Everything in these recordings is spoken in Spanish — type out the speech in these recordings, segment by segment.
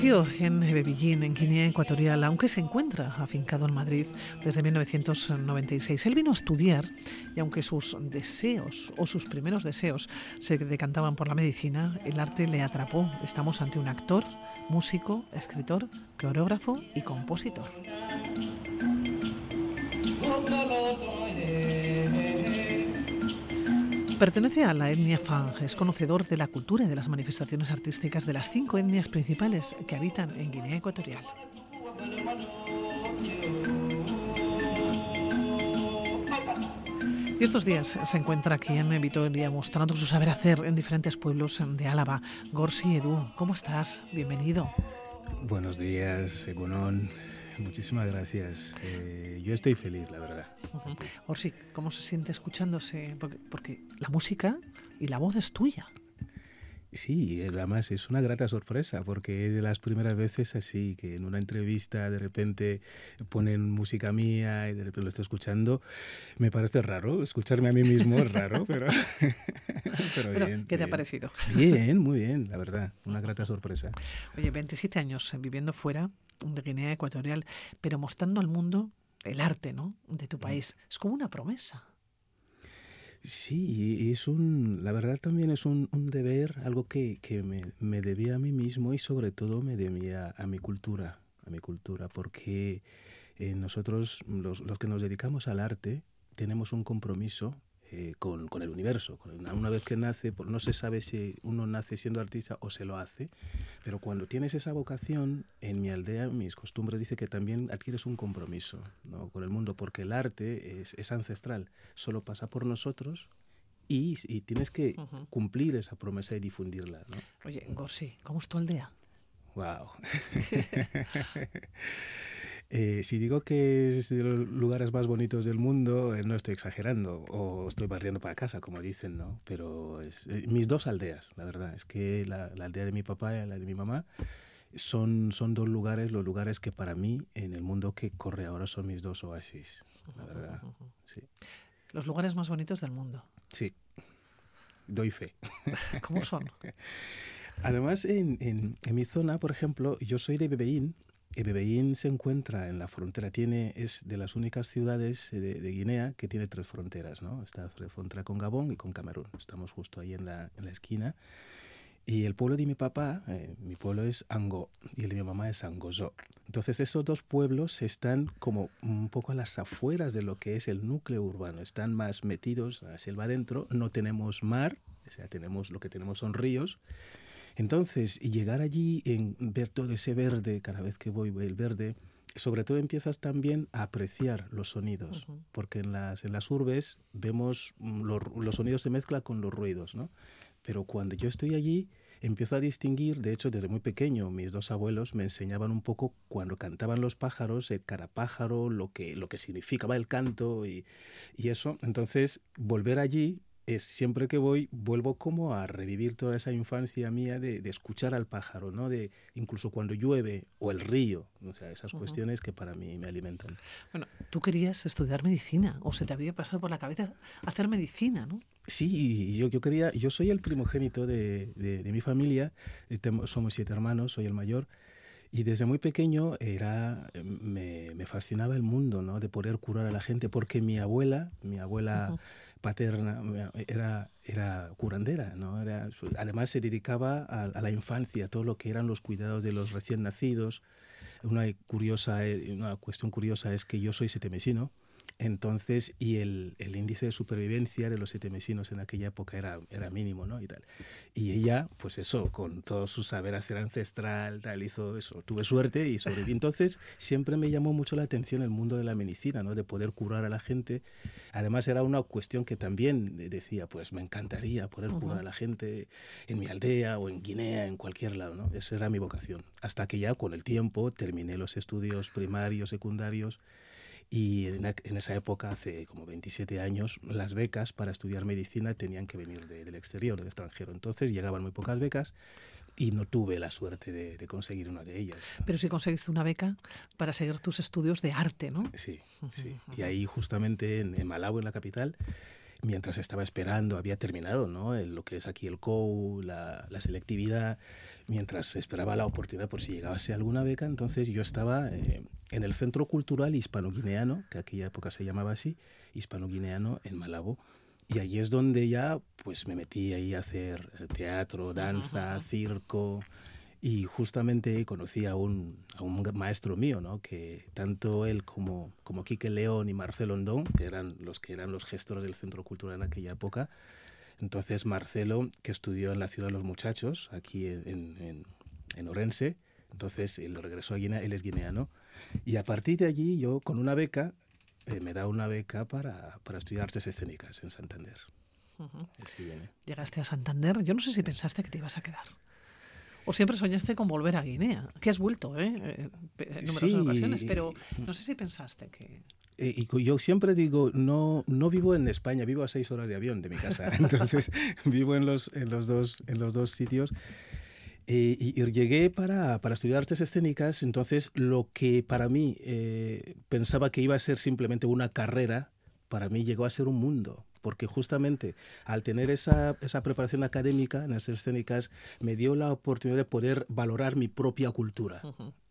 Nació en Bebillín, en Guinea Ecuatorial, aunque se encuentra afincado en Madrid desde 1996. Él vino a estudiar y aunque sus deseos o sus primeros deseos se decantaban por la medicina, el arte le atrapó. Estamos ante un actor, músico, escritor, coreógrafo y compositor. Pertenece a la etnia Fang, es conocedor de la cultura y de las manifestaciones artísticas de las cinco etnias principales que habitan en Guinea Ecuatorial. Y estos días se encuentra aquí en Vitoria mostrando su saber hacer en diferentes pueblos de Álava. Gorsi Edu, ¿cómo estás? Bienvenido. Buenos días, Egunon. Muchísimas gracias. Eh, yo estoy feliz, la verdad. Orsi, ¿cómo se siente escuchándose? Porque, la música y la voz es tuya. Sí, además es una grata sorpresa porque es de las primeras veces así que en una entrevista de repente ponen música mía y de repente lo estoy escuchando. Me parece raro, escucharme a mí mismo es raro, pero, pero, bien. ¿Qué te ha parecido? Bien, muy bien, la verdad, una grata sorpresa. Oye, 27 años viviendo fuera de Guinea Ecuatorial, pero mostrando al mundo el arte ¿no? de tu mm. país. Es como una promesa. Sí, es un, la verdad también es un, deber, algo que, que me, me, debía a mí mismo y sobre todo me debía a mi cultura, a mi cultura, porque eh, nosotros, los, los que nos dedicamos al arte, tenemos un compromiso eh, con, con, el universo. Una, vez que nace, pues no se sabe si uno nace siendo artista o se lo hace, pero cuando tienes esa vocación, en mi aldea, mis costumbres dice que también adquieres un compromiso ¿no? con el mundo, porque el arte es, es ancestral, solo pasa por nosotros y, y tienes que cumplir esa promesa y difundirla. ¿no? Oye, Gorsi, ¿cómo es tu aldea? Wow. Eh, si digo que es de los lugares más bonitos del mundo, eh, no estoy exagerando o estoy barriendo para casa, como dicen, ¿no? Pero es, eh, mis dos aldeas, la verdad, es que la, aldea de mi papá y la de mi mamá son, son dos lugares, los lugares que para mí en el mundo que corre ahora son mis dos oasis, la verdad. Sí. Los lugares más bonitos del mundo. Sí, doy fe. ¿Cómo son? Además, en, en, en, mi zona, por ejemplo, yo soy de Bebeín, Bebeín se encuentra en la frontera, tiene, es de las únicas ciudades de, Guinea que tiene tres fronteras, ¿no? Está frontera con Gabón y con Camerún. Estamos justo ahí en la, en la esquina. Y el pueblo de mi papá, eh, mi pueblo es Ango y el de mi mamá es Angozo. Entonces esos dos pueblos están como un poco a las afueras de lo que es el núcleo urbano, están más metidos a selva adentro, no tenemos mar, o sea, tenemos lo que tenemos son ríos entonces, llegar allí, en ver todo ese verde, cada vez que voy, el verde, sobre todo empiezas también a apreciar los sonidos, porque en las, en las urbes vemos mm, los, sonidos se mezclan con los ruidos, ¿no? Pero cuando yo estoy allí, empiezo a distinguir, de hecho desde muy pequeño mis dos abuelos me enseñaban un poco cuando cantaban los pájaros, el carapájaro, lo que, lo que significaba el canto y, y eso. Entonces, volver allí es siempre que voy vuelvo como a revivir toda esa infancia mía de, escuchar al pájaro, ¿no? De incluso cuando llueve o el río, o sea, esas cuestiones que para mí me alimentan. Bueno, tú querías estudiar medicina o se te había pasado por la cabeza hacer medicina, ¿no? Sí, yo, yo quería, yo soy el primogénito de, de, mi familia, eh, somos siete hermanos, soy el mayor. Y desde muy pequeño era, me, me, fascinaba el mundo, ¿no? De poder curar a la gente, porque mi abuela, mi abuela paterna era, era curandera, ¿no? Era, además se dedicaba a, la infancia, todo lo que eran los cuidados de los recién nacidos. Una, curiosa, eh, una cuestión curiosa es que yo soy setemesino Entonces, y el, el, índice de supervivencia de los siete mesinos en aquella época era, era mínimo, ¿no? Y, tal. y ella, pues eso, con todo su saber hacer ancestral, tal, hizo eso. Tuve suerte y sobreviví. Entonces, siempre me llamó mucho la atención el mundo de la medicina, ¿no? De poder curar a la gente. Además, era una cuestión que también decía, pues me encantaría poder curar a la gente en mi aldea o en Guinea, en cualquier lado, ¿no? Esa era mi vocación. Hasta que ya con el tiempo terminé los estudios primarios, secundarios y en, esa época, hace como 27 años, las becas para estudiar medicina tenían que venir del exterior, del extranjero. Entonces llegaban muy pocas becas y no tuve la suerte de, conseguir una de ellas. Pero sí conseguiste una beca para seguir tus estudios de arte, ¿no? Sí, sí. Y ahí justamente en, en Malabo, en la capital, mientras estaba esperando, había terminado ¿no? lo que es aquí el COU, la, la selectividad, mientras esperaba la oportunidad por si llegase alguna beca, entonces yo estaba eh, en el Centro Cultural Hispano-Guineano, que aquella época se llamaba así, Hispano-Guineano, en Malabo. Y allí es donde ya pues me metí ahí a hacer eh, teatro, danza, circo. Y justamente conocí a un, a un maestro mío, ¿no? que tanto él como, como Quique León y Marcelo Ondón, que eran los que eran los gestores del Centro Cultural en aquella época, entonces Marcelo, que estudió en la Ciudad de los Muchachos, aquí en, en, Orense, entonces él regresó a Guinea, él es guineano, y a partir de allí yo con una beca, eh, me da una beca para, para, estudiar artes escénicas en Santander. Llegaste a Santander, yo no sé si pensaste que te ibas a quedar. ¿O siempre soñaste con volver a Guinea? Que has vuelto, ¿eh? eh en numerosas ocasiones, pero no sé si pensaste que... Eh, y yo siempre digo, no, no vivo en España, vivo a seis horas de avión de mi casa. Entonces, vivo en los, en los, dos, en los dos sitios. Eh, y, llegué para, para, estudiar artes escénicas, entonces lo que para mí eh, pensaba que iba a ser simplemente una carrera, para mí llegó a ser un mundo porque justamente al tener esa, esa preparación académica en las escénicas me dio la oportunidad de poder valorar mi propia cultura.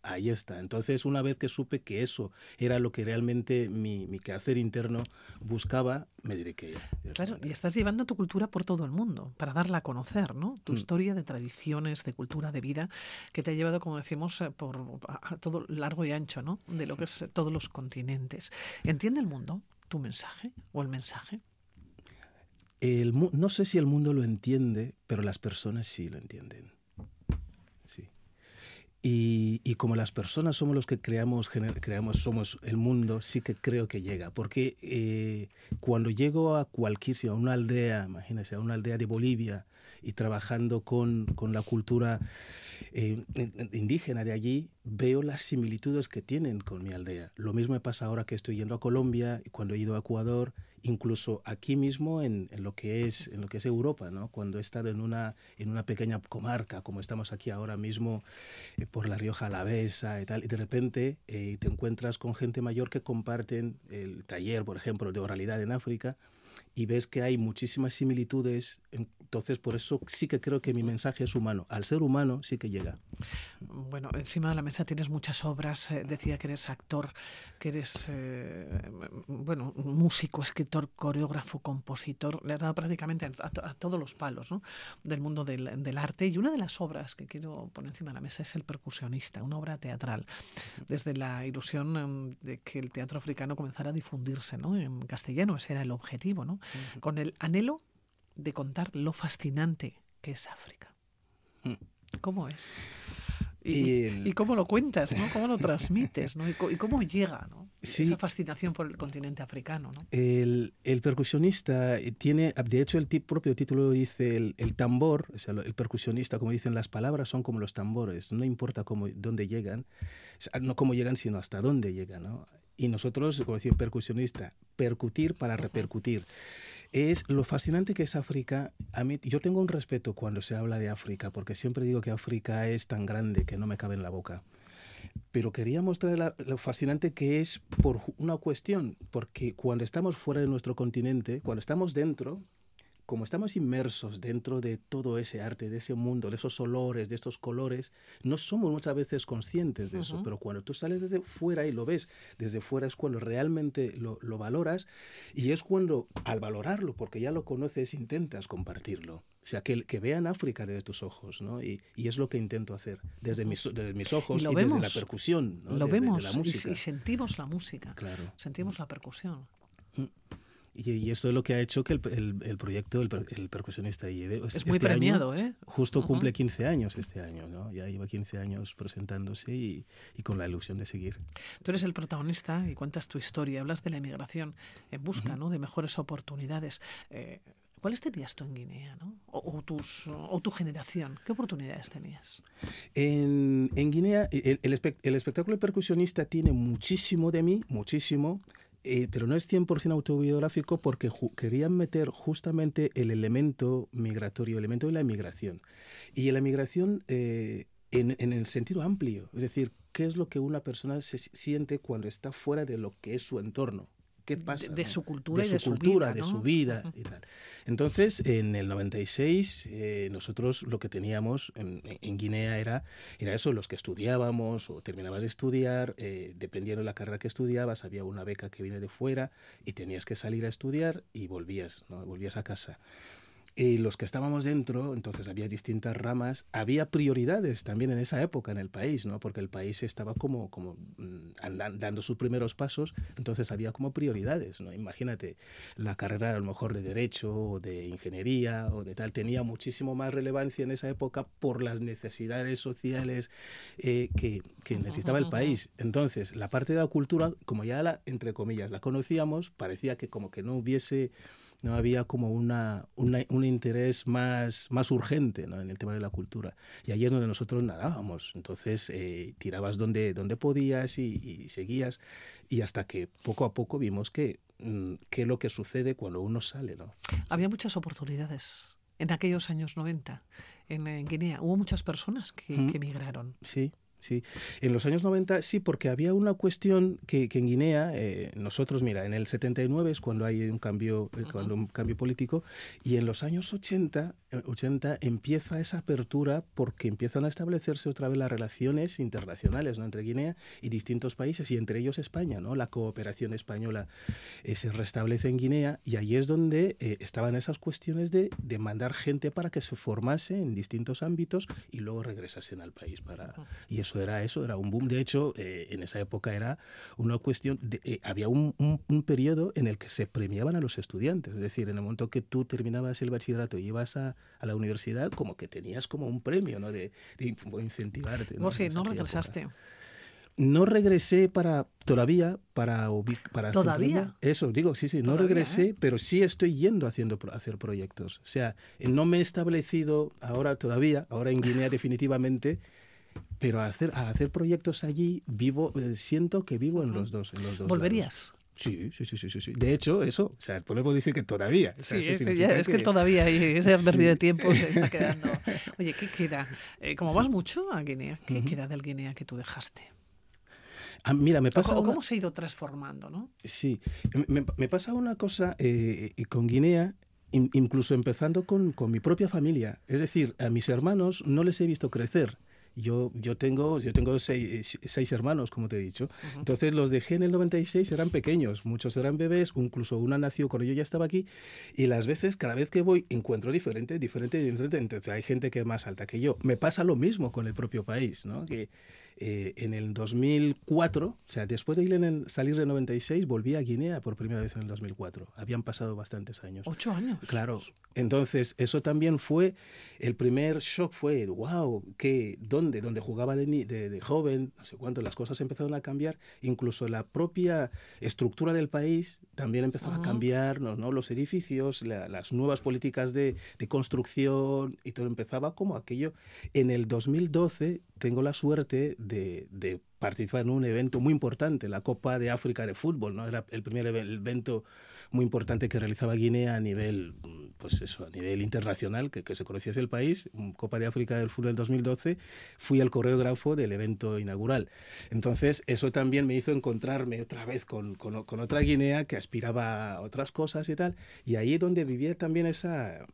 Ahí está. Entonces, una vez que supe que eso era lo que realmente mi, mi quehacer interno buscaba, me dediqué. Claro, y estás llevando tu cultura por todo el mundo para darla a conocer, ¿no? Tu mm. historia de tradiciones, de cultura, de vida, que te ha llevado, como decimos, eh, por todo largo y ancho, ¿no? De lo que es todos los continentes. ¿Entiende el mundo tu mensaje o el mensaje? No sé si el mundo lo entiende, pero las personas sí lo entienden. Sí. Y, como las personas somos los que creamos, creamos, somos el mundo, sí que creo que llega. Porque eh, cuando llego a cualquier a una aldea, imagínense, a una aldea de Bolivia y trabajando con, con la cultura eh, indígena de allí, veo las similitudes que tienen con mi aldea. Lo mismo me pasa ahora que estoy yendo a Colombia, cuando he ido a Ecuador, incluso aquí mismo en, lo que es en lo que es Europa, ¿no? Cuando he estado en una en una pequeña comarca como estamos aquí ahora mismo eh, por la Rioja Alavesa y tal, y de repente eh, te encuentras con gente mayor que comparten el taller, por ejemplo, de oralidad en África y ves que hay muchísimas similitudes, entonces por eso sí que creo que mi mensaje es humano. Al ser humano sí que llega. Bueno, encima de la mesa tienes muchas obras, eh, decía que eres actor, que eres, eh, bueno, músico, escritor, coreógrafo, compositor, le has dado prácticamente a, todos los palos ¿no? del mundo del, del, arte. Y una de las obras que quiero poner encima de la mesa es El percusionista, una obra teatral, desde la ilusión em, de que el teatro africano comenzara a difundirse ¿no? en castellano, ese era el objetivo, ¿no? Con el anhelo de contar lo fascinante que es África. Mm. ¿Cómo es? Y, cómo lo cuentas, ¿no? ¿Cómo lo transmites, ¿no? Y, cómo llega, ¿no? Esa fascinación por el continente africano, ¿no? El, percusionista tiene, de hecho, el propio título dice el, tambor, o sea, el percusionista, como dicen las palabras, son como los tambores, no importa cómo, dónde llegan, no cómo llegan, sino hasta dónde llegan, ¿no? Y nosotros, como decir percusionista, percutir para repercutir. Es lo fascinante que es África. A mí, yo tengo un respeto cuando se habla de África, porque siempre digo que África es tan grande que no me cabe en la boca. Pero quería mostrar lo fascinante que es por una cuestión, porque cuando estamos fuera de nuestro continente, cuando estamos dentro, como estamos inmersos dentro de todo ese arte, de ese mundo, de esos olores, de estos colores, no somos muchas veces conscientes de eso, pero cuando tú sales desde fuera y lo ves desde fuera es cuando realmente lo, lo valoras y es cuando al valorarlo, porque ya lo conoces, intentas compartirlo. O sea, que, que vean África desde tus ojos, ¿no? Y, y, es lo que intento hacer desde mis, desde mis ojos y, y desde la percusión, ¿no? Lo desde, vemos la música. Y, sentimos la música, claro. sentimos la percusión. Y, y, esto es lo que ha hecho que el, el, el proyecto, el, el, percusionista lleve. Es este muy premiado, año, ¿eh? Justo uh -huh. cumple 15 años este año, ¿no? Ya lleva 15 años presentándose y, y, con la ilusión de seguir. Tú eres el protagonista y cuentas tu historia, hablas de la emigración en busca uh -huh. ¿no? de mejores oportunidades. Eh, ¿Cuáles tenías tú en Guinea, ¿no? o, o, tus, o, tu generación? ¿Qué oportunidades tenías? En, en Guinea, el, el, espe el espectáculo percusionista tiene muchísimo de mí, muchísimo, eh, pero no es 100% autobiográfico porque querían meter justamente el elemento migratorio, el elemento de la migración. Y la migración eh, en, el sentido amplio, es decir, qué es lo que una persona se siente cuando está fuera de lo que es su entorno. ¿Qué pasa? De, su cultura de y su de cultura, su vida. de su vida y tal. Entonces, en el 96, eh, nosotros lo que teníamos en, en, Guinea era, era eso, los que estudiábamos o terminabas de estudiar, eh, dependiendo de la carrera que estudiabas, había una beca que viene de fuera y tenías que salir a estudiar y volvías, ¿no? volvías a casa. Y los que estábamos dentro, entonces había distintas ramas, había prioridades también en esa época en el país, ¿no? porque el país estaba como, como andan, dando sus primeros pasos, entonces había como prioridades. ¿no? Imagínate, la carrera a lo mejor de Derecho o de Ingeniería o de tal tenía muchísimo más relevancia en esa época por las necesidades sociales eh, que, que, necesitaba el país. Entonces, la parte de la cultura, como ya la, entre comillas, la conocíamos, parecía que como que no hubiese no había como una, una, un interés más, más urgente ¿no? en el tema de la cultura. Y ahí es donde nosotros nadábamos. Entonces eh, tirabas donde, donde podías y, y, seguías. Y hasta que poco a poco vimos que, mm, que es lo que sucede cuando uno sale. ¿no? Había muchas oportunidades en aquellos años 90 en, en Guinea. Hubo muchas personas que, mm. que emigraron. Sí, Sí, en los años 90 sí, porque había una cuestión que, que en Guinea, eh, nosotros, mira, en el 79 es cuando hay un cambio, eh, cuando un cambio político, y en los años 80, 80 empieza esa apertura porque empiezan a establecerse otra vez las relaciones internacionales ¿no? entre Guinea y distintos países, y entre ellos España, ¿no? La cooperación española eh, se restablece en Guinea, y ahí es donde estaban esas cuestiones de, de, mandar gente para que se formase en distintos ámbitos y luego regresasen al país para... Y eso era eso, era un boom. De hecho, eh, en esa época era una cuestión, de, eh, había un, un, un, periodo en el que se premiaban a los estudiantes, es decir, en el momento que tú terminabas el bachillerato y ibas a, a la universidad, como que tenías como un premio, ¿no? De, de incentivarte. ¿no? sí, no regresaste. Época. No regresé para todavía para para todavía eso digo sí sí no regresé ¿eh? pero sí estoy yendo haciendo hacer proyectos o sea no me he establecido ahora todavía ahora en Guinea definitivamente pero al hacer, al hacer proyectos allí, vivo, eh, siento que vivo en los dos. En los dos ¿Volverías? Lados. Sí, sí, sí, sí, sí. De hecho, eso, o sea, podemos decir que todavía. O sea, sí, ese, ya, es que, que, todavía y ese sí. de tiempo se está quedando. Oye, ¿qué queda? Eh, como sí. vas mucho a Guinea, ¿qué uh -huh. queda del Guinea que tú dejaste? Ah, mira, me pasa. ¿Cómo, una... ¿Cómo, se ha ido transformando, no? Sí, me, me pasa una cosa eh, con Guinea incluso empezando con, con, mi propia familia. Es decir, a mis hermanos no les he visto crecer. Yo, yo tengo, yo tengo seis, seis hermanos, como te he dicho. Uh -huh. Entonces los dejé en el 96, eran pequeños, muchos eran bebés, incluso una nació cuando yo ya estaba aquí. Y las veces, cada vez que voy, encuentro diferente, diferente, diferente. Entonces hay gente que es más alta que yo. Me pasa lo mismo con el propio país, ¿no? Que, eh, en el 2004, o sea, después de el, salir de 96, volví a Guinea por primera vez en el 2004. Habían pasado bastantes años. ¿Ocho años? Claro. Entonces, eso también fue, el primer shock fue, wow, ¿qué, ¿dónde? Donde jugaba de, de, de, joven, no sé cuánto, las cosas empezaron a cambiar. Incluso la propia estructura del país también empezó uh -huh. a cambiar, ¿no? ¿no? Los edificios, la, las nuevas políticas de, de construcción y todo empezaba como aquello. En el 2012 tengo la suerte de, de, participar en un evento muy importante, la Copa de África de Fútbol, ¿no? Era el primer evento muy importante que realizaba Guinea a nivel pues eso, a nivel internacional, que, que se conociese el país, Copa de África del Fútbol del 2012, fui el coreógrafo del evento inaugural. Entonces, eso también me hizo encontrarme otra vez con, con, con otra Guinea que aspiraba a otras cosas y tal, y ahí es donde vivía también esa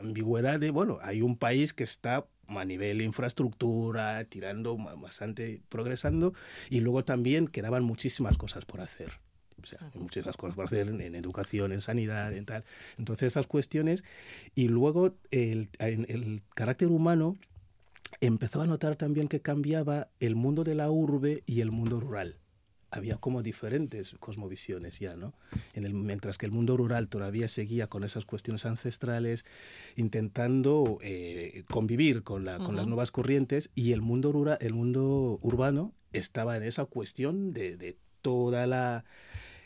ambigüedad de, bueno, hay un país que está a nivel infraestructura, tirando bastante, progresando, y luego también quedaban muchísimas cosas por hacer. O sea, hay muchas cosas por hacer en, educación, en sanidad, en tal. Entonces, esas cuestiones. Y luego, el, el carácter humano empezó a notar también que cambiaba el mundo de la urbe y el mundo rural había como diferentes cosmovisiones ya, ¿no? En el, mientras que el mundo rural todavía seguía con esas cuestiones ancestrales, intentando eh, convivir con, la, con las nuevas corrientes, y el mundo, rural, el mundo urbano estaba en esa cuestión de, de toda la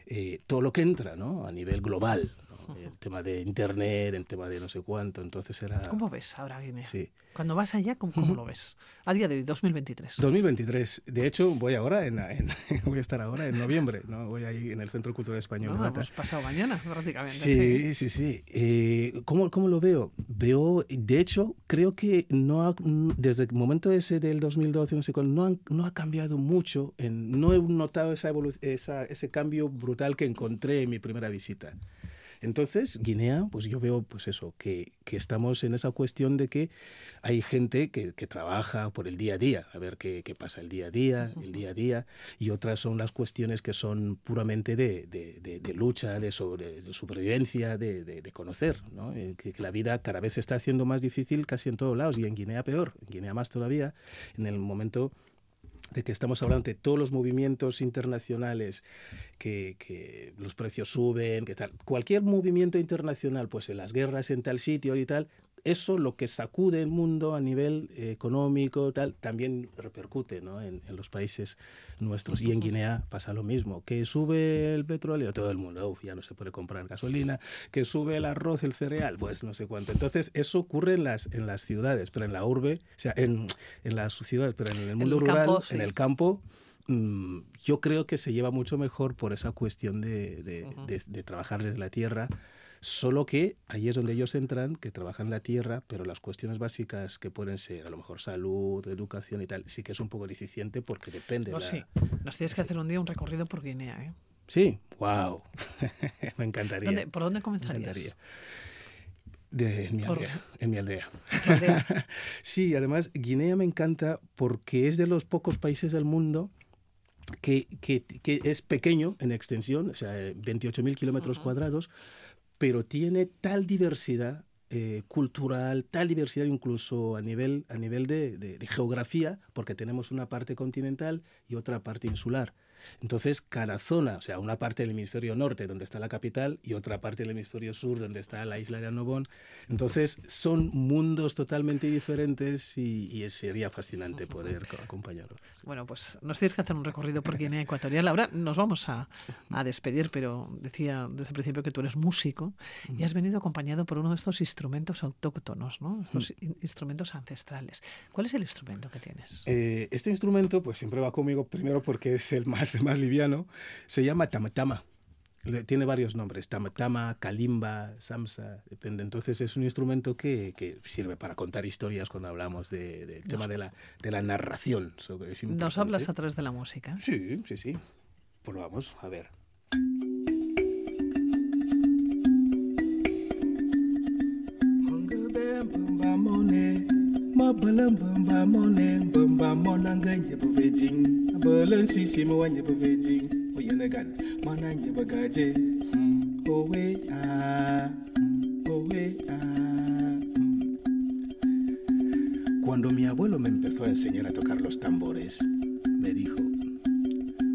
eh, todo lo que entra ¿no? a nivel global. El tema de internet, el tema de no sé cuánto, entonces era... ¿Cómo ves ahora Guinea? Sí. Cuando vas allá, ¿cómo, lo ves? A día de hoy, 2023. 2023. De hecho, voy ahora, en, voy a estar ahora en noviembre, ¿no? Voy ahí en el Centro Cultural Español. No, hemos pasado mañana, prácticamente. Sí, sí, sí. Eh, ¿cómo, ¿cómo, lo veo? Veo, de hecho, creo que no desde el momento ese del 2012, no sé no, no ha cambiado mucho. En, no he notado esa, esa, ese cambio brutal que encontré en mi primera visita. Entonces, Guinea, pues yo veo pues eso, que, que estamos en esa cuestión de que hay gente que, que, trabaja por el día a día, a ver qué, qué, pasa el día a día, el día a día, y otras son las cuestiones que son puramente de, de, de, lucha, de, sobre, de supervivencia, de, conocer, ¿no? Eh, que, que, la vida cada vez se está haciendo más difícil casi en todos lados, y en Guinea peor, en Guinea más todavía, en el momento de que estamos hablando de todos los movimientos internacionales, que, los precios suben, que tal. Cualquier movimiento internacional, pues en las guerras en tal sitio y tal, eso lo que sacude el mundo a nivel eh, económico tal también repercute ¿no? en, en, los países nuestros y en Guinea pasa lo mismo que sube el petróleo todo el mundo uf, ya no se puede comprar gasolina que sube el arroz el cereal pues no sé cuánto entonces eso ocurre en las en las ciudades pero en la urbe o sea en, en las ciudades pero en el mundo el rural campo, sí. en el campo mmm, yo creo que se lleva mucho mejor por esa cuestión de, de, uh -huh. de, de trabajar desde la tierra Solo que ahí es donde ellos entran, que trabajan la tierra, pero las cuestiones básicas que pueden ser a lo mejor salud, educación y tal, sí que es un poco deficiente porque depende. Pues la... sí, nos tienes que hacer un día un recorrido por Guinea, ¿eh? Sí, wow, me encantaría. ¿Dónde, ¿Por dónde comenzarías? Me encantaría. De, en, mi Por- aldea, en mi aldea. Sí, además Guinea me encanta porque es de los pocos países del mundo que, que, que es pequeño en extensión, o sea, 28.000 kilómetros cuadrados, pero tiene tal diversidad eh, cultural, tal diversidad incluso a nivel, a nivel de, de, de geografía, porque tenemos una parte continental y otra parte insular. Entonces, cada zona, o sea, una parte del hemisferio norte, donde está la capital, y otra parte del hemisferio sur, donde está la isla de Annobón. Entonces, son mundos totalmente diferentes y, y sería fascinante poder co- acompañarlos. Sí. Bueno, pues nos tienes que hacer un recorrido por Guinea Ecuatorial. Ahora nos vamos a, a despedir, pero decía desde el principio que tú eres músico y has venido acompañado por uno de estos instrumentos autóctonos, ¿no? Estos in- instrumentos ancestrales. ¿Cuál es el instrumento que tienes? Eh, este instrumento, pues siempre va conmigo, primero porque es el más, más liviano, se llama tamatama. Tiene varios nombres, tamatama, kalimba, samsa, depende. Entonces es un instrumento que, que sirve para contar historias cuando hablamos de- del tema Nos- de la, de la narración. Nos hablas a través de la música. Sí, sí, sí. Pues vamos, a ver. Cuando mi abuelo me empezó a enseñar a tocar los tambores, me dijo,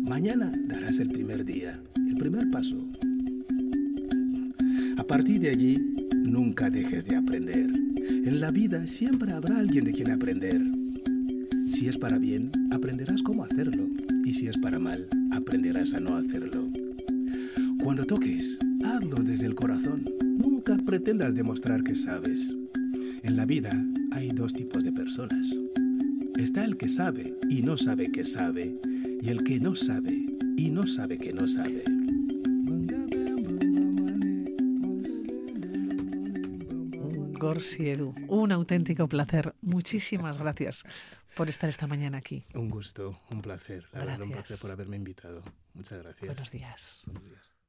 mañana darás el primer día, el primer paso. A partir de allí, nunca dejes de aprender. En la vida siempre habrá alguien de quien aprender. Si es para bien, aprenderás cómo hacerlo. Y si es para mal, aprenderás a no hacerlo. Cuando toques, hazlo desde el corazón. Nunca pretendas demostrar que sabes. En la vida hay dos tipos de personas. Está el que sabe y no sabe que sabe, y el que no sabe y no sabe que no sabe. Gorsi Edu, un auténtico placer. Muchísimas gracias por estar esta mañana aquí. Un gusto, un placer. La verdad, un placer por haberme invitado. Muchas gracias. Buenos días. Buenos días.